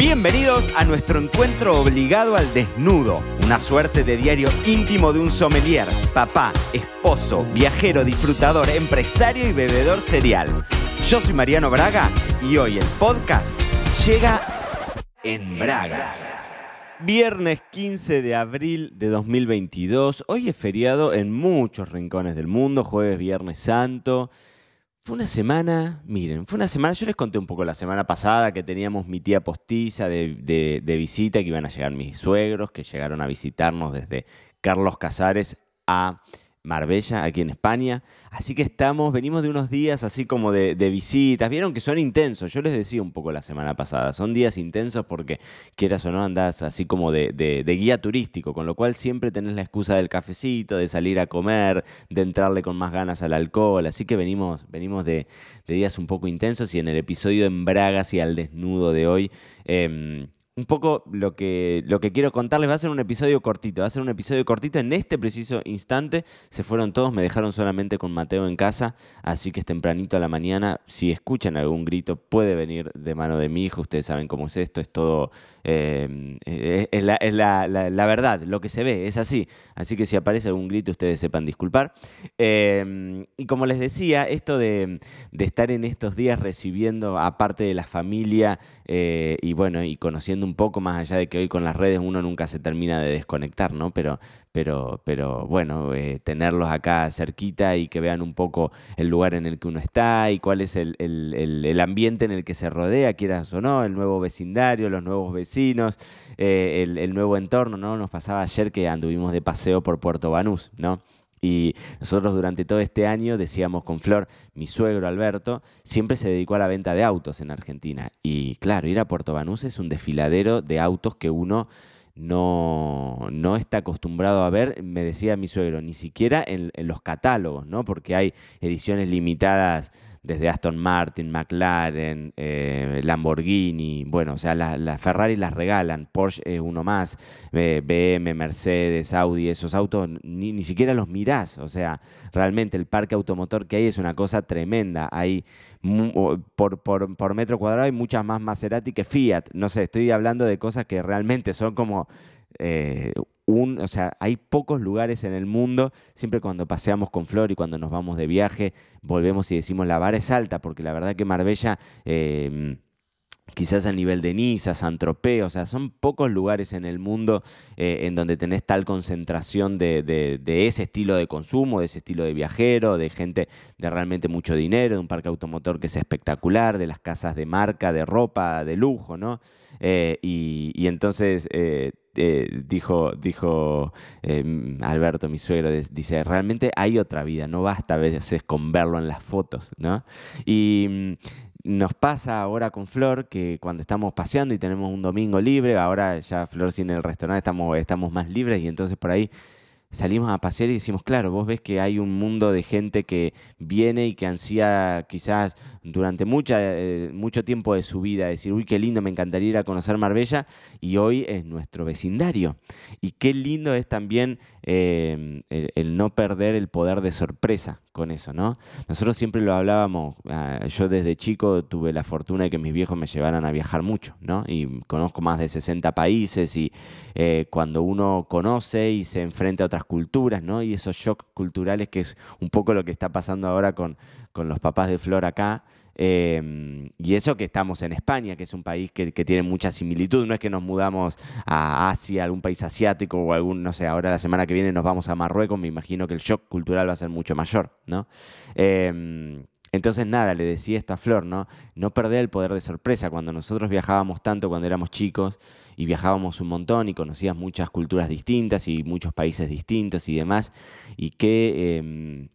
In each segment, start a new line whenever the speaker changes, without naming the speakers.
Bienvenidos a nuestro encuentro obligado al desnudo, una suerte de diario íntimo de un sommelier, papá, esposo, viajero, disfrutador, empresario y bebedor serial. Yo soy Mariano Braga y hoy el podcast llega en Bragas. Viernes 15 de abril de 2022, hoy es feriado en muchos rincones del mundo, jueves, viernes santo. Fue una semana, miren, fue una semana, yo les conté un poco la semana pasada que teníamos mi tía postiza de, visita, que iban a llegar mis suegros, que llegaron a visitarnos desde Carlos Casares a Marbella, aquí en España. Así que estamos, venimos de unos días así como de, visitas. Vieron que son intensos. Yo les decía un poco la semana pasada. Son días intensos porque, quieras o no, andás así como de, guía turístico, con lo cual siempre tenés la excusa del cafecito, de salir a comer, de entrarle con más ganas al alcohol. Así que venimos, venimos de, días un poco intensos y en el episodio en Bragas y al desnudo de hoy. Em, un poco lo que, lo que quiero contarles. Va a ser un episodio cortito, va a ser un episodio cortito. En este preciso instante se fueron todos, me dejaron solamente con Mateo en casa, así que es tempranito a la mañana. Si escuchan algún grito, puede venir de mano de mi hijo. Ustedes saben cómo es esto, es todo, eh, es, la, verdad, lo que se ve, es así. Así que si aparece algún grito, ustedes sepan disculpar. Eh, y como les decía, esto de, de estar en estos días recibiendo, aparte de la familia, eh, y bueno, y conociendo un poco más allá de que hoy con las redes uno nunca se termina de desconectar, ¿no? Pero, pero, pero bueno, eh, tenerlos acá cerquita y que vean un poco el lugar en el que uno está y cuál es el, ambiente en el que se rodea, quieras o no, el nuevo vecindario, los nuevos vecinos, eh, el, nuevo entorno, ¿no? Nos pasaba ayer que anduvimos de paseo por Puerto Banús, ¿no? Y nosotros durante todo este año decíamos con Flor, mi suegro Alberto, siempre se dedicó a la venta de autos en Argentina. Y claro, ir a Puerto Banús es un desfiladero de autos que uno no, no está acostumbrado a ver, me decía mi suegro, ni siquiera en, en los catálogos, ¿no? Porque hay ediciones limitadas desde Aston Martin, McLaren, eh, Lamborghini, bueno, o sea, las Ferrari las regalan, Porsche es uno más, BM, Mercedes, Audi, esos autos ni, ni siquiera los mirás, o sea, realmente el parque automotor que hay es una cosa tremenda, hay por, por, por metro cuadrado hay muchas más Maserati que Fiat, no sé, estoy hablando de cosas que realmente son como eh, un, o sea, hay pocos lugares en el mundo, siempre cuando paseamos con Flor y cuando nos vamos de viaje, volvemos y decimos la vara es alta, porque la verdad que Marbella... Em, quizás a nivel de Niza, San Tropez, o sea, son pocos lugares en el mundo eh, en donde tenés tal concentración de, de, ese estilo de consumo, de ese estilo de viajero, de gente de realmente mucho dinero, de un parque automotor que es espectacular, de las casas de marca, de ropa, de lujo, ¿no? Eh, y, entonces eh, dijo, dijo Alberto, mi suegro, dice, realmente hay otra vida, no basta a veces con verlo en las fotos, ¿no? Y mm, nos pasa ahora con Flor que cuando estamos paseando y tenemos un domingo libre, ahora ya Flor sin el restaurante estamos, estamos más libres y entonces por ahí salimos a pasear y decimos, claro, vos ves que hay un mundo de gente que viene y que ansía quizás durante mucha, eh, mucho tiempo de su vida, decir, uy, qué lindo, me encantaría ir a conocer Marbella, y hoy es nuestro vecindario. Y qué lindo es también em, el, no perder el poder de sorpresa con eso, ¿no? Nosotros siempre lo hablábamos, ah, yo desde chico tuve la fortuna de que mis viejos me llevaran a viajar mucho, ¿no? Y conozco más de 60 países y eh, cuando uno conoce y se enfrenta a otras culturas, ¿no? Y esos shocks culturales que es un poco lo que está pasando ahora con, con los papás de Flor acá. Em, y eso que estamos en España, que es un país que, tiene mucha similitud, no es que nos mudamos a Asia, algún país asiático o algún, no sé, ahora la semana que viene nos vamos a Marruecos, me imagino que el shock cultural va a ser mucho mayor, ¿no? Em, entonces, nada, le decía esto a Flor, ¿no? No perder el poder de sorpresa. Cuando nosotros viajábamos tanto cuando éramos chicos y viajábamos un montón y conocías muchas culturas distintas y muchos países distintos y demás, y que em,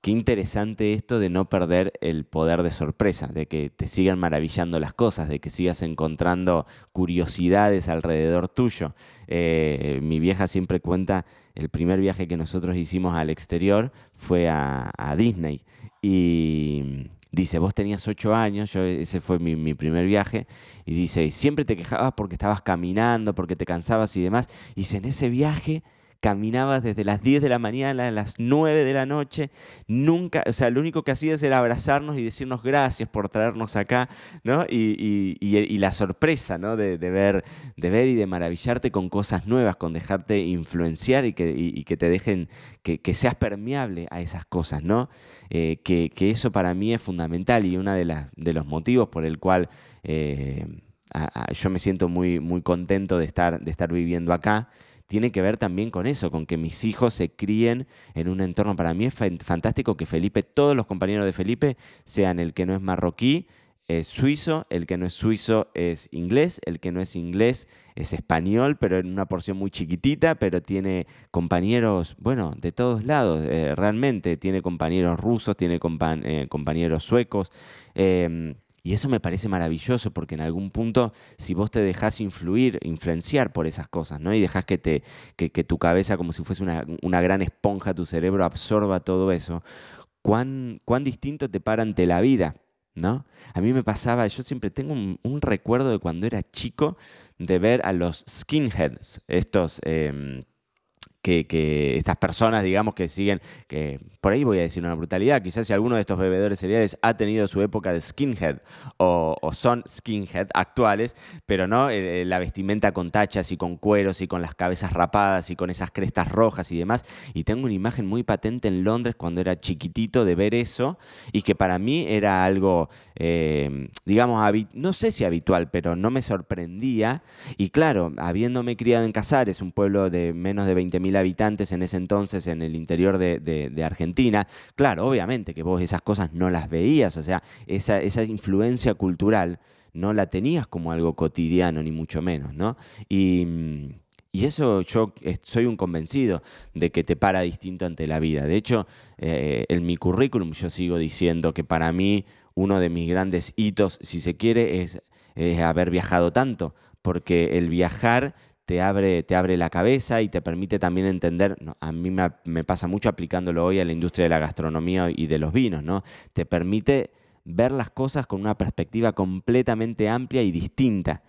Qué interesante esto de no perder el poder de sorpresa, de que te sigan maravillando las cosas, de que sigas encontrando curiosidades alrededor tuyo. Eh, mi vieja siempre cuenta, el primer viaje que nosotros hicimos al exterior fue a, Disney. Y dice, vos tenías ocho años, yo, ese fue mi, mi, primer viaje, y dice, siempre te quejabas porque estabas caminando, porque te cansabas y demás. Y dice, en ese viaje caminabas desde las 10 de la mañana a las 9 de la noche, nunca, o sea, lo único que hacías era abrazarnos y decirnos gracias por traernos acá, ¿no? Y, la sorpresa, ¿no? De, ver, de ver y de maravillarte con cosas nuevas, con dejarte influenciar y que, que te dejen, que, seas permeable a esas cosas, ¿no? Eh, que, eso para mí es fundamental y uno de, de los motivos por el cual... Eh, yo me siento muy, muy contento de estar, de estar viviendo acá tiene que ver también con eso, con que mis hijos se críen en un entorno. Para mí es fantástico que Felipe, todos los compañeros de Felipe, sean el que no es marroquí, es suizo, el que no es suizo es inglés, el que no es inglés es español, pero en una porción muy chiquitita, pero tiene compañeros, bueno, de todos lados, eh, realmente, tiene compañeros rusos, tiene eh, compañeros suecos. Em, y eso me parece maravilloso porque en algún punto, si vos te dejás influir, influenciar por esas cosas, ¿no? Y dejás que, te, que, tu cabeza, como si fuese una, gran esponja, tu cerebro absorba todo eso, ¿cuán, cuán distinto te para ante la vida? ¿No? A mí me pasaba, yo siempre tengo un, recuerdo de cuando era chico de ver a los skinheads, estos que, estas personas, digamos, que siguen, que por ahí voy a decir una brutalidad, quizás si alguno de estos bebedores cereales ha tenido su época de skinhead o, son skinhead actuales, pero no eh, eh, la vestimenta con tachas y con cueros y con las cabezas rapadas y con esas crestas rojas y demás. Y tengo una imagen muy patente en Londres cuando era chiquitito de ver eso y que para mí era algo, eh, digamos, no sé si habitual, pero no me sorprendía. Y claro, habiéndome criado en Casares, un pueblo de menos de 20.000 habitantes en ese entonces en el interior de, Argentina, claro, obviamente que vos esas cosas no las veías, o sea, esa, esa influencia cultural no la tenías como algo cotidiano, ni mucho menos, ¿no? Y, eso yo soy un convencido de que te para distinto ante la vida. De hecho, eh, en mi currículum yo sigo diciendo que para mí uno de mis grandes hitos, si se quiere, es haber viajado tanto, porque el viajar te abre, te abre la cabeza y te permite también entender, a mí me, pasa mucho aplicándolo hoy a la industria de la gastronomía y de los vinos, ¿no? Te permite ver las cosas con una perspectiva completamente amplia y distinta.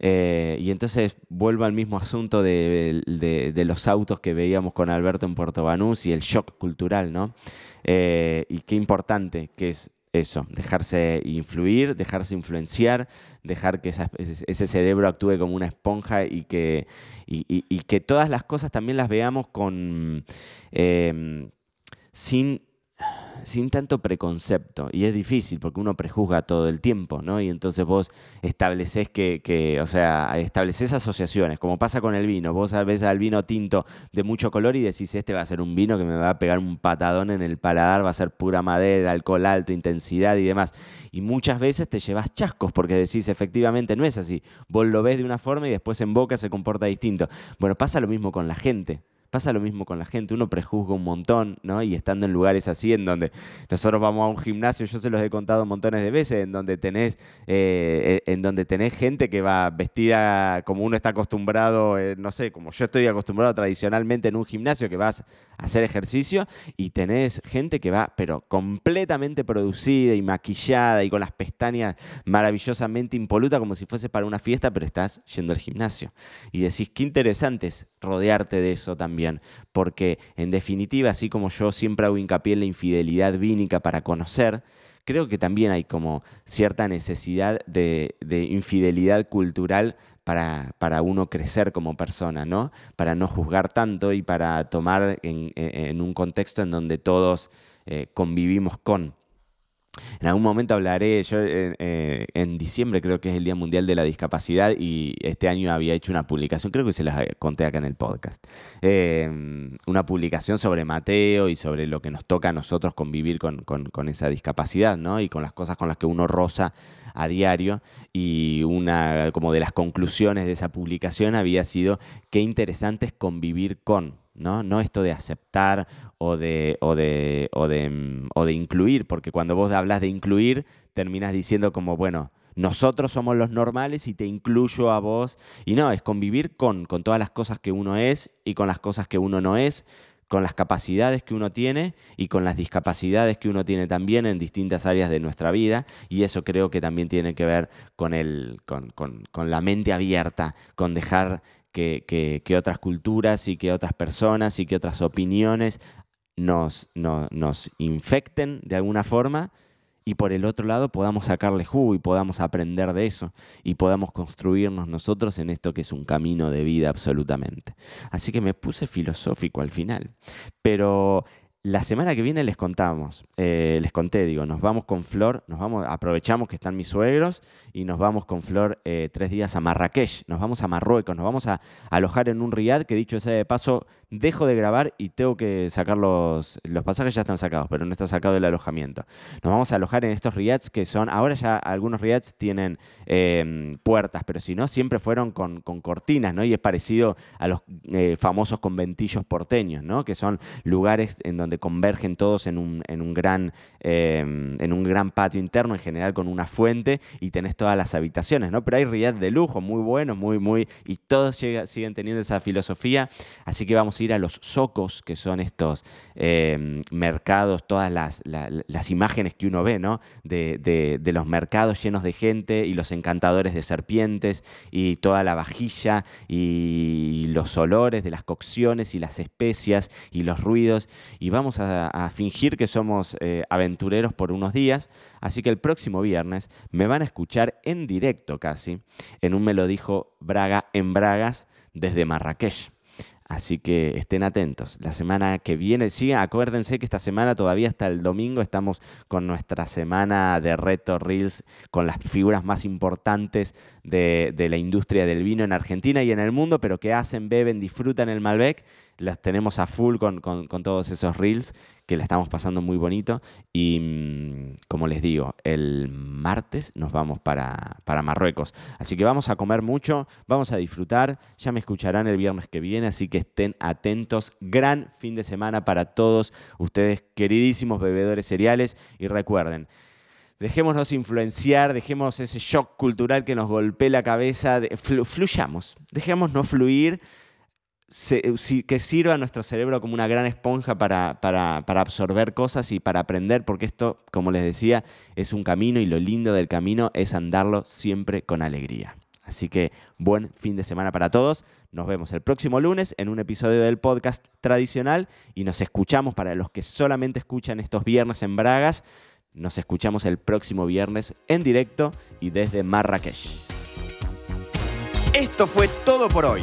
Eh, y entonces vuelvo al mismo asunto de, los autos que veíamos con Alberto en Puerto Banús y el shock cultural, ¿no? Eh, y qué importante que es eso, dejarse influir, dejarse influenciar, dejar que ese cerebro actúe como una esponja y que, y, que todas las cosas también las veamos con, eh, sin sin tanto preconcepto. Y es difícil porque uno prejuzga todo el tiempo, ¿no? Y entonces vos estableces que, o sea, estableces asociaciones, como pasa con el vino. Vos ves al vino tinto de mucho color y decís, este va a ser un vino que me va a pegar un patadón en el paladar, va a ser pura madera, alcohol alto, intensidad y demás. Y muchas veces te llevas chascos porque decís, efectivamente no es así. Vos lo ves de una forma y después en boca se comporta distinto. Bueno, pasa lo mismo con la gente. Pasa lo mismo con la gente, uno prejuzga un montón, ¿no? Y estando en lugares así, en donde nosotros vamos a un gimnasio, yo se los he contado montones de veces, en donde tenés, eh, en donde tenés gente que va vestida como uno está acostumbrado, eh, no sé, como yo estoy acostumbrado tradicionalmente en un gimnasio, que vas a hacer ejercicio, y tenés gente que va, pero completamente producida y maquillada y con las pestañas maravillosamente impolutas, como si fuese para una fiesta, pero estás yendo al gimnasio. Y decís, qué interesante es rodearte de eso también porque en definitiva, así como yo siempre hago hincapié en la infidelidad vínica para conocer, creo que también hay como cierta necesidad de, infidelidad cultural para, para, uno crecer como persona, ¿no? Para no juzgar tanto y para tomar en, un contexto en donde todos eh, convivimos con. En algún momento hablaré, yo eh, eh, en diciembre creo que es el Día Mundial de la Discapacidad y este año había hecho una publicación, creo que se las conté acá en el podcast, em, una publicación sobre Mateo y sobre lo que nos toca a nosotros convivir con, esa discapacidad, ¿no? Y con las cosas con las que uno roza a diario y una como de las conclusiones de esa publicación había sido qué interesante es convivir con, ¿no? No esto de aceptar o de, o de, o de, mm, o de incluir, porque cuando vos hablas de incluir, terminas diciendo como, bueno, nosotros somos los normales y te incluyo a vos. Y no, es convivir con, con todas las cosas que uno es y con las cosas que uno no es, con las capacidades que uno tiene y con las discapacidades que uno tiene también en distintas áreas de nuestra vida. Y eso creo que también tiene que ver con, el, con, con, con la mente abierta, con dejar que, otras culturas y que otras personas y que otras opiniones nos, nos infecten de alguna forma y por el otro lado podamos sacarle jugo y podamos aprender de eso y podamos construirnos nosotros en esto que es un camino de vida absolutamente. Así que me puse filosófico al final, pero la semana que viene les contamos, eh, les conté, digo, nos vamos con Flor, nos vamos, aprovechamos que están mis suegros y nos vamos con Flor eh, tres días a Marrakech, nos vamos a Marruecos, nos vamos a, alojar en un riad que dicho sea de paso, dejo de grabar y tengo que sacar los, los pasajes ya están sacados, pero no está sacado el alojamiento. Nos vamos a alojar en estos riads que son, ahora ya algunos riads tienen em, puertas, pero si no, siempre fueron con, con, cortinas, ¿no? Y es parecido a los eh, famosos conventillos porteños, ¿no? Que son lugares en donde convergen todos en un, en un, gran, em, en un gran patio interno, en general con una fuente, y tenés todas las habitaciones, ¿no? Pero hay riad de lujo, muy buenos, muy, muy, y todos siguen teniendo esa filosofía, así que vamos a ir a los socos, que son estos em, mercados, todas las, las, imágenes que uno ve, ¿no? De, de, los mercados llenos de gente y los encantadores de serpientes y toda la vajilla y los olores de las cocciones y las especias y los ruidos y vamos a, fingir que somos eh, aventureros por unos días, así que el próximo viernes me van a escuchar en directo casi, en un Me lo Braga en Bragas desde Marrakech. Así que estén atentos. La semana que viene, sí, acuérdense que esta semana todavía hasta el domingo estamos con nuestra semana de reto Reels con las figuras más importantes de, la industria del vino en Argentina y en el mundo, pero que hacen, beben, disfrutan el Malbec. Las tenemos a full con, todos esos Reels que le estamos pasando muy bonito. Y mm, como les digo, el martes nos vamos para, para Marruecos. Así que vamos a comer mucho, vamos a disfrutar. Ya me escucharán el viernes que viene, así que estén atentos. Gran fin de semana para todos ustedes, queridísimos bebedores cereales. Y recuerden, dejémonos influenciar, dejemos ese shock cultural que nos golpee la cabeza, fluyamos, dejémonos fluir, que sirva a nuestro cerebro como una gran esponja para, para, absorber cosas y para aprender, porque esto, como les decía, es un camino y lo lindo del camino es andarlo siempre con alegría. Así que buen fin de semana para todos. Nos vemos el próximo lunes en un episodio del podcast tradicional y nos escuchamos para los que solamente escuchan estos viernes en Bragas. Nos escuchamos el próximo viernes en directo y desde Marrakech.
Esto fue todo por hoy.